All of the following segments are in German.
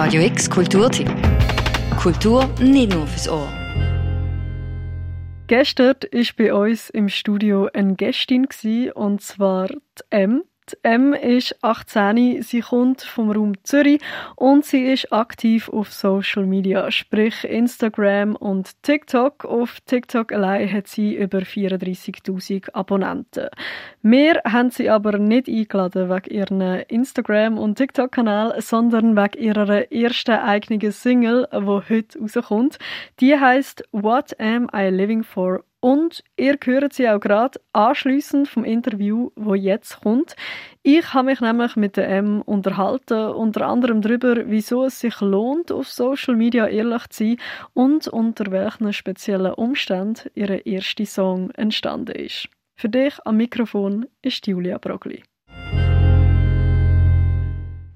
Radio X Kulturtipp. Kultur nicht nur fürs Ohr. Gestern war bei uns im Studio eine Gästin, und zwar die M. Die M ist 18, sie kommt vom Raum Zürich und sie ist aktiv auf Social Media, sprich Instagram und TikTok. Auf TikTok allein hat sie über 34.000 Abonnenten. Wir haben sie aber nicht eingeladen wegen ihren Instagram- und TikTok-Kanal, sondern wegen ihrer ersten eigenen Single, die heute rauskommt. Die heißt What Am I Living For und ihr hört sie auch gerade anschließend vom Interview, wo jetzt kommt. Ich habe mich nämlich mit der M unterhalten, unter anderem darüber, wieso es sich lohnt, auf Social Media ehrlich zu sein und unter welchen speziellen Umständen ihr erster Song entstanden ist. Für dich am Mikrofon ist Julia Brogli.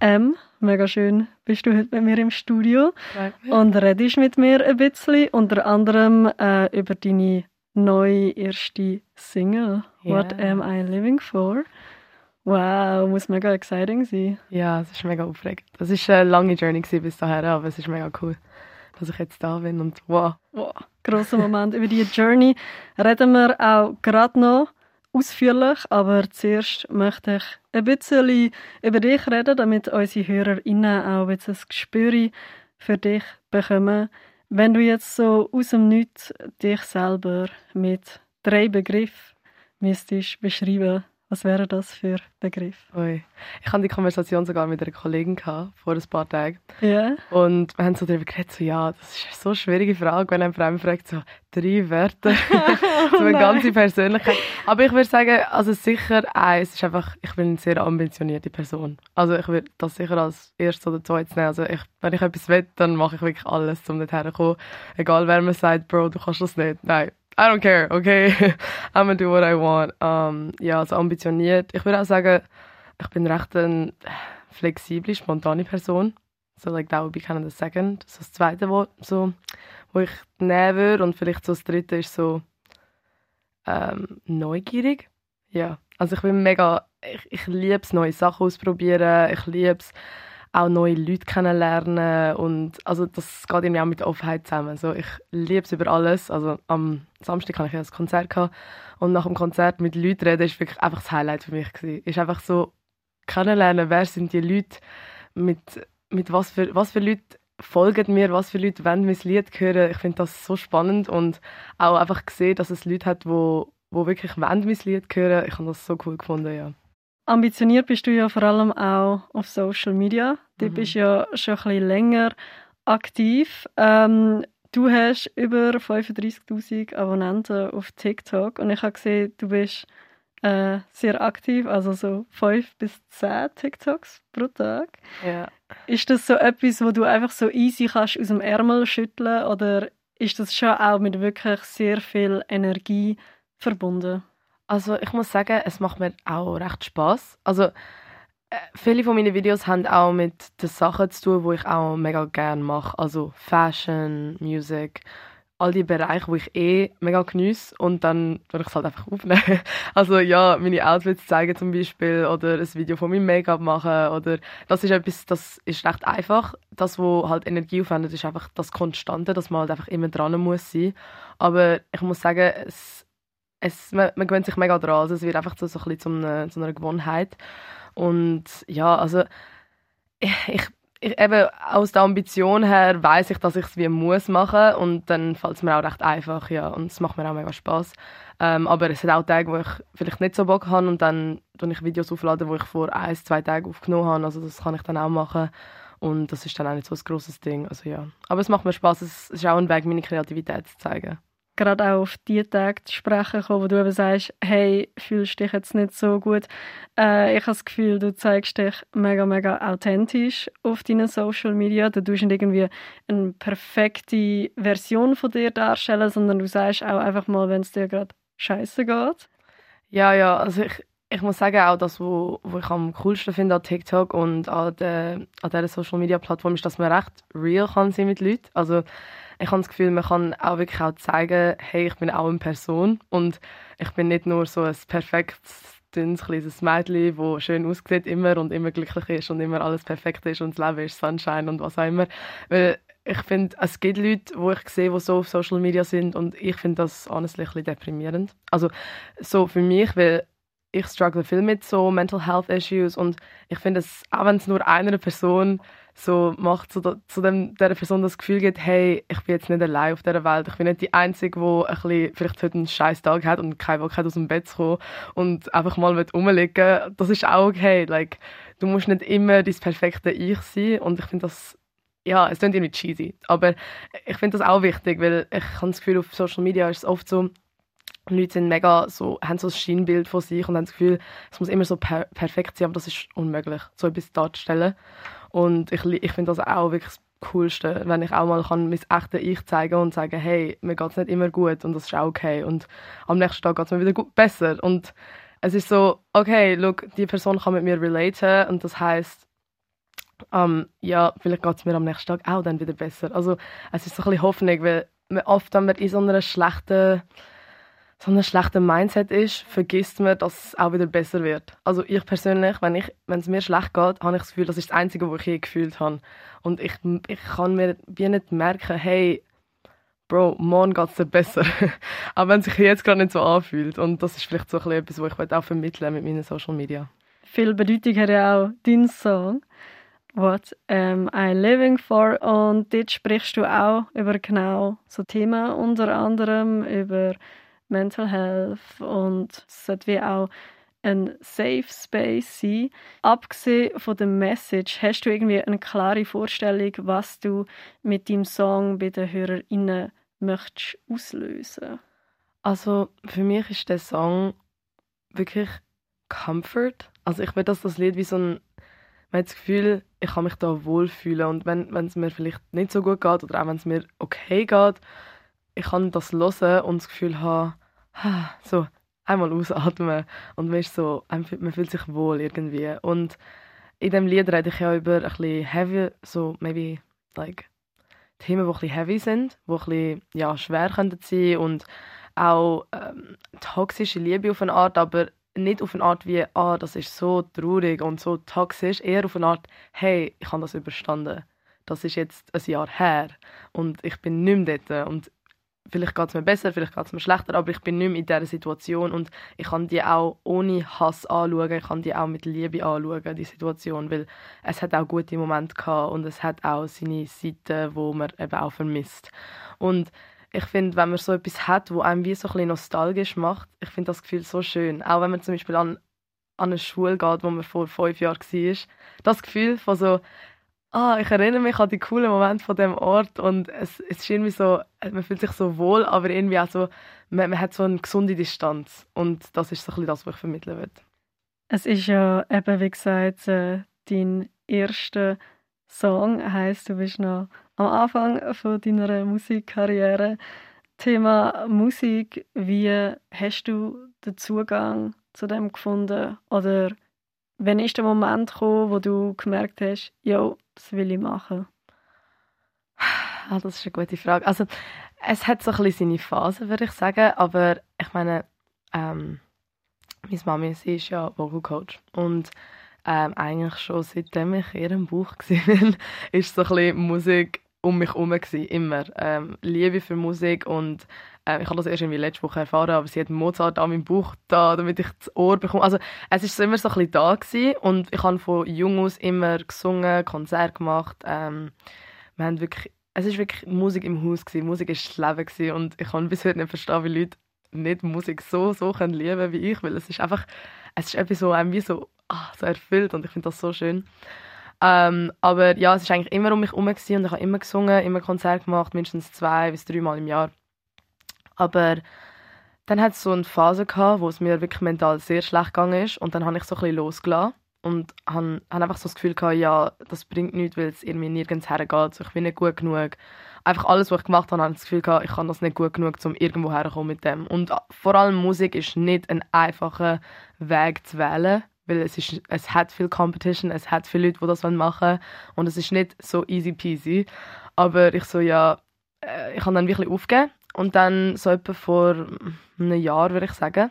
M, mega schön, bist du heute mit mir im Studio Danke. und redest mit mir ein bisschen, unter anderem äh, über deine neue erste Single, Ja. What Am I Living For? Wow, muss mega exciting sein. Ja, es ist mega aufregend. Es war eine lange Journey bis dahin, aber es ist mega cool, dass ich jetzt da bin und wow. Wow, grosser Moment. Über die Journey reden wir auch gerade noch ausführlich, aber zuerst möchte ich ein bisschen über dich reden, damit unsere HörerInnen auch jetzt ein Gespür für dich bekommen. Wenn du jetzt so aus dem Nichts dich selber mit drei Begriffen müsstest beschreiben, was wäre das für Begriff? Ui. Ich hatte die Konversation sogar mit einer Kollegin gehabt, vor ein paar Tagen. Ja, Und wir haben so darüber geredet, so, ja, das ist so eine schwierige Frage, wenn ein Fremd fragt, so drei Wörter, so eine nein. ganze Persönlichkeit. Aber ich würde sagen, also sicher eins ist einfach, ich bin eine sehr ambitionierte Person. Also ich würde das sicher als erstes oder zweites nehmen. Also ich, wenn ich etwas will, dann mache ich wirklich alles, um nicht herzukommen. Egal wer mir sagt, Bro, du kannst das nicht. Nein, I don't care, okay? I'm gonna do what I want. Um, ja, also ambitioniert. Ich würde auch sagen, ich bin recht eine flexible, spontane Person. So, like, that would be kind of the second. So, das zweite, wo, so, wo ich nehmen würde. Und vielleicht so das dritte ist so ähm, neugierig. Ja, also ich bin mega, ich, ich liebe es, neue Sachen ausprobieren. Ich liebe es, auch neue Leute kennenlernen. Und also das geht irgendwie auch mit der Offenheit zusammen. So, ich liebe es über alles. Also am Samstag hatte ich ein Konzert. Und nach dem Konzert mit Leuten reden, ist wirklich einfach das Highlight für mich. Gewesen. Ist einfach so kennenlernen, wer sind die Leute, mit, mit was, für, was für Leute folgen mir, was für Leute wollen mein Lied hören. Ich finde das so spannend und auch einfach gesehen, dass es Leute hat, wo, wo wirklich wollen mein Lied hören. Ich habe das so cool gefunden, ja. Ambitioniert bist du ja vor allem auch auf Social Media. Du Mhm. bist ja schon ein bisschen länger aktiv. Ähm, du hast über 35.000 Abonnenten auf TikTok und ich habe gesehen, du bist äh, sehr aktiv, also so 5 bis 10 TikToks pro Tag. ja. Ist das so etwas, wo du einfach so easy kannst aus dem Ärmel schütteln oder ist das schon auch mit wirklich sehr viel Energie verbunden? Also ich muss sagen, es macht mir auch recht Spaß. Also äh, viele von meinen Videos haben auch mit den Sachen zu tun, wo ich auch mega gerne mache. Also Fashion, Music, all die Bereiche, wo ich eh mega geniesse und dann würde ich es halt einfach aufnehmen. Also ja, meine Outfits zeigen zum Beispiel oder ein Video von meinem Make-up machen oder das ist etwas, das ist recht einfach. Das, wo halt Energie aufwendet, ist einfach das Konstante, dass man halt einfach immer dran muss sein. Aber ich muss sagen, es, es, man, man gewöhnt sich mega dran. Also es wird einfach so, so ein bisschen zu einer, zu einer Gewohnheit. Und ja, also ich, ich, eben aus der Ambition her weiß ich, dass ich es wie muss machen und dann fällt es mir auch recht einfach, ja, und es macht mir auch mega Spaß. Ähm, aber es hat auch Tage, wo ich vielleicht nicht so Bock habe und dann tue ich Videos aufladen, wo ich vor ein, zwei Tagen aufgenommen habe, also das kann ich dann auch machen und das ist dann auch nicht so ein grosses Ding, also ja. Aber es macht mir Spaß, es ist auch ein Weg, meine Kreativität zu zeigen. Gerade auch auf die Tage zu sprechen kommen, wo du eben sagst, hey, fühlst dich jetzt nicht so gut. Äh, ich habe das Gefühl, du zeigst dich mega, mega authentisch auf deinen Social Media. Du tust nicht irgendwie eine perfekte Version von dir darstellen, sondern du sagst auch einfach mal, wenn es dir gerade scheiße geht. Ja, ja, also ich, ich muss sagen, auch das, wo ich am coolsten finde an TikTok und an, der, an dieser Social Media Plattform, ist, dass man recht real kann sein mit Leuten. Also ich habe das Gefühl, man kann auch wirklich auch zeigen, hey, ich bin auch eine Person und ich bin nicht nur so ein perfektes dünnes kleines Mädchen, das schön aussieht immer und immer glücklich ist und immer alles perfekt ist und das Leben ist Sunshine und was auch immer. Weil ich finde, es gibt Leute, die ich sehe, die so auf Social Media sind und ich finde das honestly ein bisschen deprimierend. Also so für mich, weil ich struggle viel mit so Mental Health Issues und ich finde es, auch wenn es nur einer Person so macht, so zu dem, der Person das Gefühl gibt, hey, ich bin jetzt nicht allein auf dieser Welt, ich bin nicht die Einzige, die ein bisschen, vielleicht heute einen scheiß Tag hat und keinen Bock hat, aus dem Bett zu kommen und einfach mal rumliegen das ist auch okay. Like, du musst nicht immer dein perfekte Ich sein und ich finde das ja, es klingt irgendwie cheesy, aber ich finde das auch wichtig, weil ich habe das Gefühl, auf Social Media ist es oft so, Leute sind mega so, haben so ein Schienbild von sich und haben das Gefühl, es muss immer so per perfekt sein, aber das ist unmöglich, so etwas darzustellen. Und ich, ich finde das auch wirklich das Coolste, wenn ich auch mal kann mein echtes Ich zeigen und sagen, hey, mir geht es nicht immer gut und das ist auch okay. Und am nächsten Tag geht es mir wieder gut, besser. Und es ist so, okay, look, die Person kann mit mir relaten und das heißt ähm, ja, vielleicht geht es mir am nächsten Tag auch dann wieder besser. Also es ist so ein bisschen Hoffnung, weil oft, wenn man in so einer schlechten so einem schlechten Mindset ist, vergisst man, dass es auch wieder besser wird. Also ich persönlich, wenn ich, wenn es mir schlecht geht, habe ich das Gefühl, das ist das Einzige, was ich je gefühlt habe. Und ich, ich kann mir wie nicht merken, hey, Bro, morgen geht es dir besser. auch wenn es sich jetzt gerade nicht so anfühlt. Und das ist vielleicht so etwas, was ich auch vermitteln mit meinen Social Media. Viel Bedeutung hat ja auch dein Song. What am I living for? Und dort sprichst du auch über genau so Themen, unter anderem über Mental Health und es sollte wie auch ein Safe Space sein. Abgesehen von der Message, hast du irgendwie eine klare Vorstellung, was du mit deinem Song bei den HörerInnen möchtest auslösen? Also für mich ist der Song wirklich Comfort. Also ich will, dass das Lied wie so ein man hat das Gefühl, ich kann mich da wohlfühlen und wenn, wenn es mir vielleicht nicht so gut geht oder auch wenn es mir okay geht, ich kann das hören und das Gefühl haben, so einmal ausatmen und man, ist so, man fühlt sich wohl irgendwie. Und in dem Lied rede ich ja über ein bisschen heavy, so maybe like Themen, die ein bisschen heavy sind, die ein bisschen ja, schwer können sein und auch ähm, toxische Liebe auf eine Art, aber nicht auf eine Art wie, ah, das ist so traurig und so toxisch, eher auf eine Art, hey, ich habe das überstanden. Das ist jetzt ein Jahr her und ich bin nicht mehr dort und vielleicht geht es mir besser, vielleicht geht es mir schlechter, aber ich bin nicht mehr in dieser Situation und ich kann die auch ohne Hass anschauen, ich kann die auch mit Liebe anschauen, die Situation, weil es hat auch gute Momente gehabt und es hat auch seine Seiten, wo man eben auch vermisst. Und ich finde, wenn man so etwas hat, wo einem wie so ein bisschen nostalgisch macht, ich finde das Gefühl so schön. Auch wenn man zum Beispiel an, an eine Schule geht, wo man vor fünf Jahren war. Das Gefühl von so, ah, ich erinnere mich an die coolen Momente von dem Ort und es, es ist irgendwie so, man fühlt sich so wohl, aber irgendwie auch so, man, man hat so eine gesunde Distanz und das ist so ein bisschen das, was ich vermitteln will. Es ist ja eben, wie gesagt, äh, dein erster Song, heisst, du bist noch am Anfang von deiner Musikkarriere. Thema Musik, wie hast du den Zugang zu dem gefunden? Oder wann ist der Moment gekommen, wo du gemerkt hast, ja, das will ich machen? Ah, das ist eine gute Frage. Also, es hat so ein bisschen seine Phase, würde ich sagen, aber ich meine, ähm, meine Mami, sie ist ja Vocal Coach und ähm, eigentlich schon seitdem ich in ihrem Buch war, ist so ein bisschen Musik um mich herum immer. Ähm, Liebe für Musik und äh, ich habe das erst irgendwie letzte Woche erfahren, aber sie hat Mozart an meinem Buch da, damit ich das Ohr bekomme. Also es ist immer so ein bisschen da gewesen und ich habe von jung aus immer gesungen, Konzert gemacht. Ähm, wir haben wirklich, es ist wirklich Musik im Haus gewesen. Musik ist das Leben gewesen und ich kann bis heute nicht verstehen, wie Leute nicht Musik so so können lieben wie ich, weil es ist einfach, es ist etwas, so einem so, ah, so erfüllt und ich finde das so schön. Ähm, aber ja, es war eigentlich immer um mich herum und ich habe immer gesungen, immer Konzerte gemacht, mindestens zwei bis drei Mal im Jahr. Aber dann hat es so eine Phase gehabt, wo es mir wirklich mental sehr schlecht gegangen ist und dann habe ich so ein bisschen losgelassen und habe, habe einfach so das Gefühl gehabt, ja, das bringt nichts, weil es irgendwie nirgends hergeht, ich bin nicht gut genug. Einfach alles, was ich gemacht habe, habe ich das Gefühl gehabt, ich kann das nicht gut genug, um irgendwo herzukommen mit dem. Und vor allem Musik ist nicht ein einfacher Weg zu wählen, weil es, ist, es hat viel Competition, es hat viele Leute, die das machen wollen und es ist nicht so easy peasy. Aber ich so, ja, äh, ich habe dann wirklich aufgegeben und dann so etwa vor einem Jahr, würde ich sagen,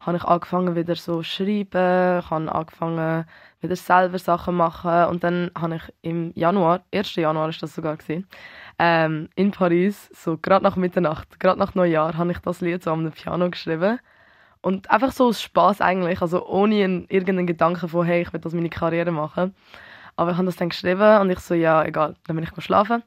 habe ich angefangen wieder so schreiben, ich habe angefangen wieder selber Sachen machen und dann habe ich im Januar, 1. Januar ist das sogar gewesen, ähm, in Paris, so gerade nach Mitternacht, gerade nach Neujahr, habe ich das Lied so am Piano geschrieben und einfach so aus Spaß eigentlich, also ohne einen, irgendeinen Gedanken von hey, ich will das meine Karriere machen. Aber ich habe das dann geschrieben und ich so, ja, egal, dann bin ich schlafen.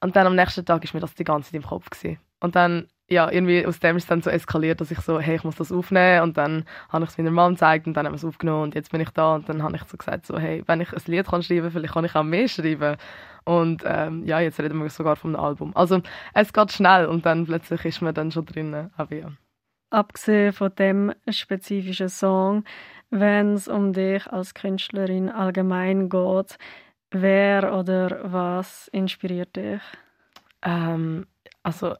Und dann am nächsten Tag ist mir das die ganze Zeit im Kopf gewesen. Und dann ja, irgendwie aus dem ist es dann so eskaliert, dass ich so, hey, ich muss das aufnehmen und dann habe ich es meiner Mom gezeigt und dann haben wir es aufgenommen und jetzt bin ich da und dann habe ich so gesagt, so, hey, wenn ich ein Lied kann schreiben, vielleicht kann ich auch mehr schreiben und ähm, ja, jetzt reden wir sogar von einem Album. Also es geht schnell und dann plötzlich ist man dann schon drin, aber ja. Abgesehen von dem spezifischen Song, wenn es um dich als Künstlerin allgemein geht, wer oder was inspiriert dich? Ähm, also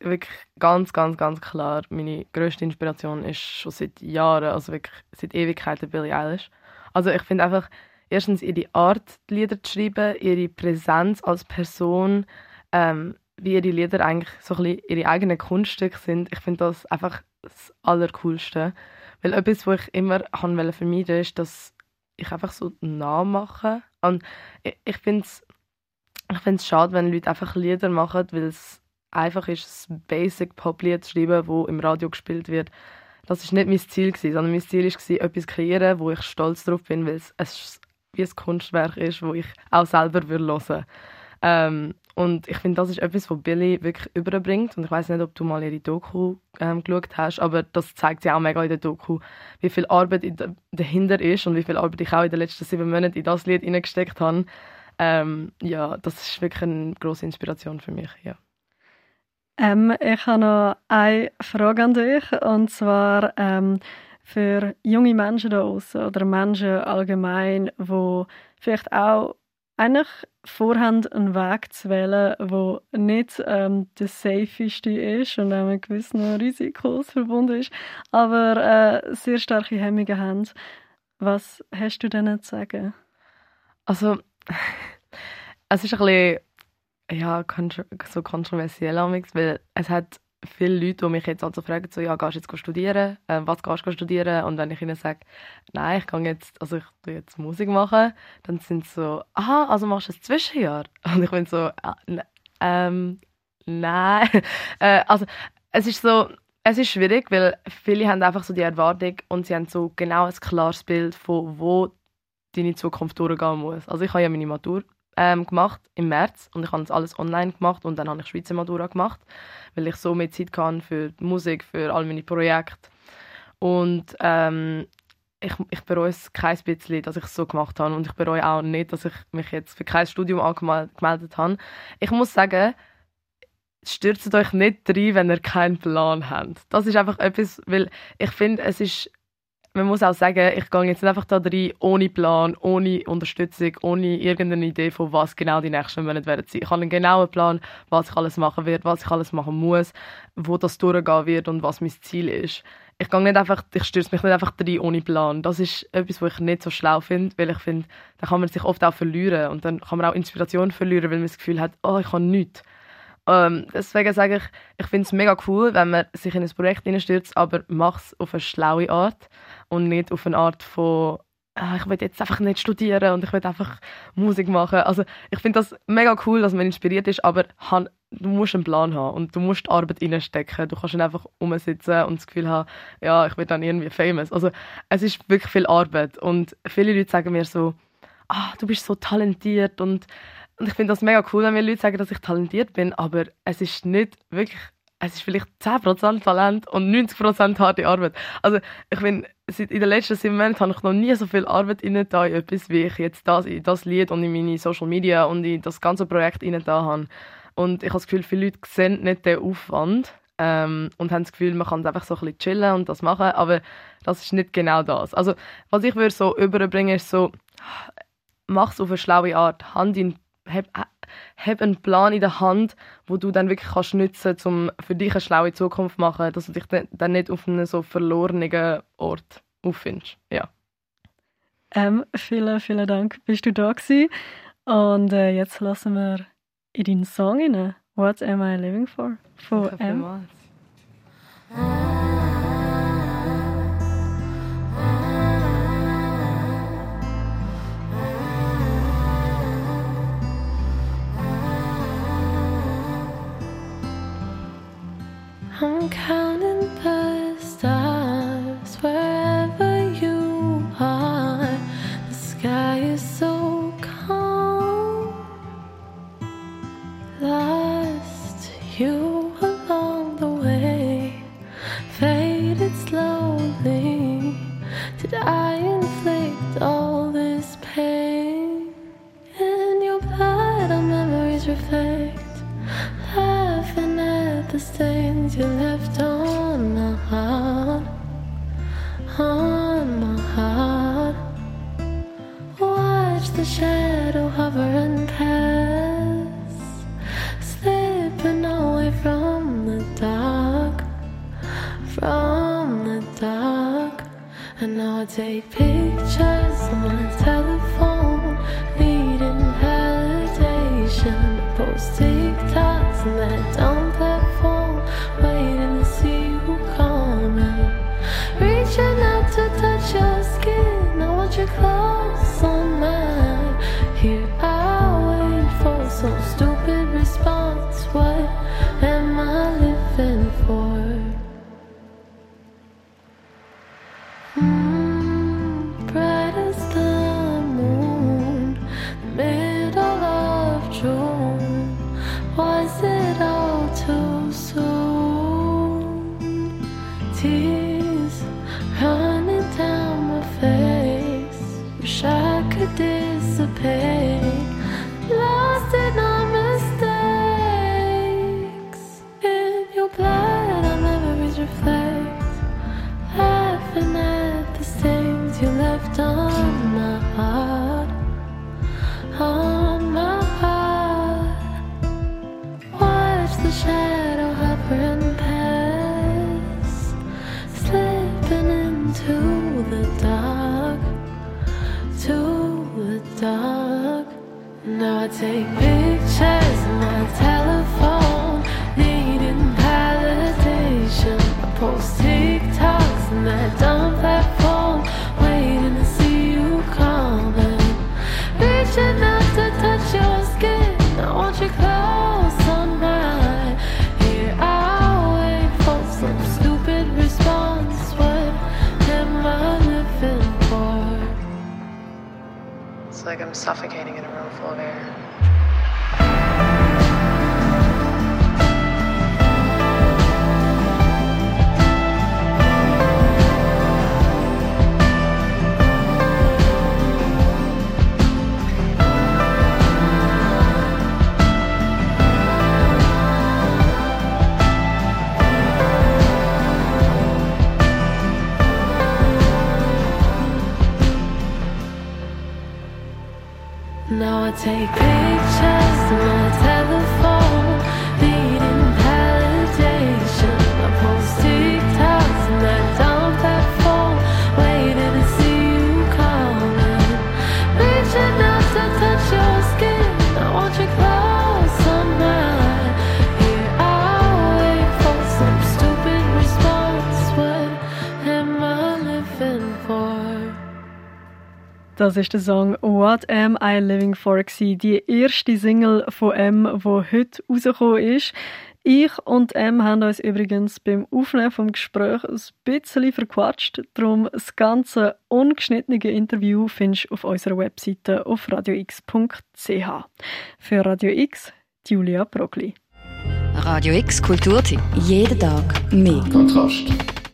wirklich ganz, ganz, ganz klar, meine grösste Inspiration ist schon seit Jahren, also wirklich seit Ewigkeiten Billie Eilish. Also ich finde einfach, erstens ihre Art, Lieder zu schreiben, ihre Präsenz als Person, ähm, wie ihre Lieder eigentlich so ein bisschen ihre eigenen Kunststücke sind. Ich finde das einfach das Allercoolste. Weil etwas, was ich immer vermeiden wollte, ist, dass ich einfach so nachmache. Und ich, ich finde es ich find's schade, wenn Leute einfach Lieder machen, weil es einfach ist, ein Basic Pop-Lied zu schreiben, das im Radio gespielt wird. Das war nicht mein Ziel, sondern mein Ziel war, etwas zu kreieren, wo ich stolz darauf bin, weil es wie ein Kunstwerk ist, das ich auch selber hören würde. Ähm, und ich finde, das ist etwas, was Billy wirklich überbringt. Und ich weiß nicht, ob du mal ihre Doku ähm, geschaut hast, aber das zeigt sie auch mega in der Doku, wie viel Arbeit dahinter ist und wie viel Arbeit ich auch in den letzten sieben Monaten in das Lied hineingesteckt habe. Ähm, ja, das ist wirklich eine große Inspiration für mich. Ja. Ähm, ich habe noch eine Frage an dich und zwar ähm, für junge Menschen da draußen oder Menschen allgemein, die vielleicht auch eigentlich vorhaben, einen Weg zu wählen, der nicht ähm, der safeste ist und auch mit gewissen Risikos verbunden ist, aber äh, sehr starke Hemmungen haben. Was hast du denen zu sagen? Also, es ist ein bisschen ja, so kontroversiell weil es hat viele Leute, die mich jetzt also fragen, so, ja, gehst du jetzt studieren? Äh, was gehst du studieren? Und wenn ich ihnen sage, nein, ich kann jetzt, also ich tue jetzt Musik machen, dann sind sie so, aha, also machst du ein Zwischenjahr? Und ich bin so, äh, ähm, nein. äh, also, es ist so, es ist schwierig, weil viele haben einfach so die Erwartung und sie haben so genau ein klares Bild von, wo deine Zukunft durchgehen muss. Also ich habe ja meine Matur ähm, gemacht im März und ich habe das alles online gemacht und dann habe ich Schweizer Matura gemacht, weil ich so mehr Zeit kann für Musik, für all meine Projekte. Und ähm, ich, ich bereue es kein bisschen, dass ich es so gemacht habe und ich bereue auch nicht, dass ich mich jetzt für kein Studium angemeldet habe. Ich muss sagen, stürzt euch nicht rein, wenn ihr keinen Plan habt. Das ist einfach etwas, weil ich finde, es ist man muss auch sagen, ich gehe jetzt nicht einfach da rein, ohne Plan, ohne Unterstützung, ohne irgendeine Idee von was genau die nächsten Monate werden sein. Ich habe einen genauen Plan, was ich alles machen werde, was ich alles machen muss, wo das durchgehen wird und was mein Ziel ist. Ich gehe nicht einfach, ich stürze mich nicht einfach rein ohne Plan. Das ist etwas, was ich nicht so schlau finde, weil ich finde, da kann man sich oft auch verlieren und dann kann man auch Inspiration verlieren, weil man das Gefühl hat, oh, ich habe nichts. Ähm, deswegen sage ich, ich finde es mega cool, wenn man sich in ein Projekt hineinstürzt, aber mach es auf eine schlaue Art und nicht auf eine Art von ah, ich will jetzt einfach nicht studieren und ich will einfach Musik machen. Also ich finde das mega cool, dass man inspiriert ist, aber du musst einen Plan haben und du musst Arbeit reinstecken. Du kannst nicht einfach rumsitzen und das Gefühl haben, ja, ich will dann irgendwie famous. Also es ist wirklich viel Arbeit und viele Leute sagen mir so, ah, du bist so talentiert und und ich finde das mega cool, wenn mir Leute sagen, dass ich talentiert bin, aber es ist nicht wirklich, es ist vielleicht 10% Talent und 90% harte Arbeit. Also ich finde, in den letzten sieben Monaten habe ich noch nie so viel Arbeit in etwas, wie ich jetzt das, in das Lied und in meine Social Media und in das ganze Projekt in habe. Und ich habe das Gefühl, viele Leute sehen nicht den Aufwand ähm, und haben das Gefühl, man kann einfach so ein bisschen chillen und das machen, aber das ist nicht genau das. Also was ich würde so überbringen, ist so, mach es auf eine schlaue Art, Hand in hab, hab einen Plan in der Hand, wo du dann wirklich kannst nutzen kannst, um für dich eine schlaue Zukunft zu machen, dass du dich dann nicht auf einem so verlorenen Ort auffindest. Ja. Ähm, vielen, vielen Dank, bist du da gewesen. Und äh, jetzt lassen wir in deinen Song rein. What am I living for? Von M. I'm counting the stars wherever you are. The sky is so calm. Lost you along the way, faded slowly. Did I inflict all this pain? In your blood, our memories reflect laughing at the stains you left on your clothes on mine. Here I wait for some stupid suffocating in a room full of air. Das ist der Song What Am I Living For gewesen, die erste Single von M, die heute rausgekommen ist. Ich und M haben uns übrigens beim Aufnehmen vom Gespräch ein bisschen verquatscht. Darum das ganze ungeschnittene Interview findest du auf unserer Webseite auf radiox.ch. Für Radio X, Julia Brogli. Radio X Kulturtipp. Jeden Tag mehr. Kontrast.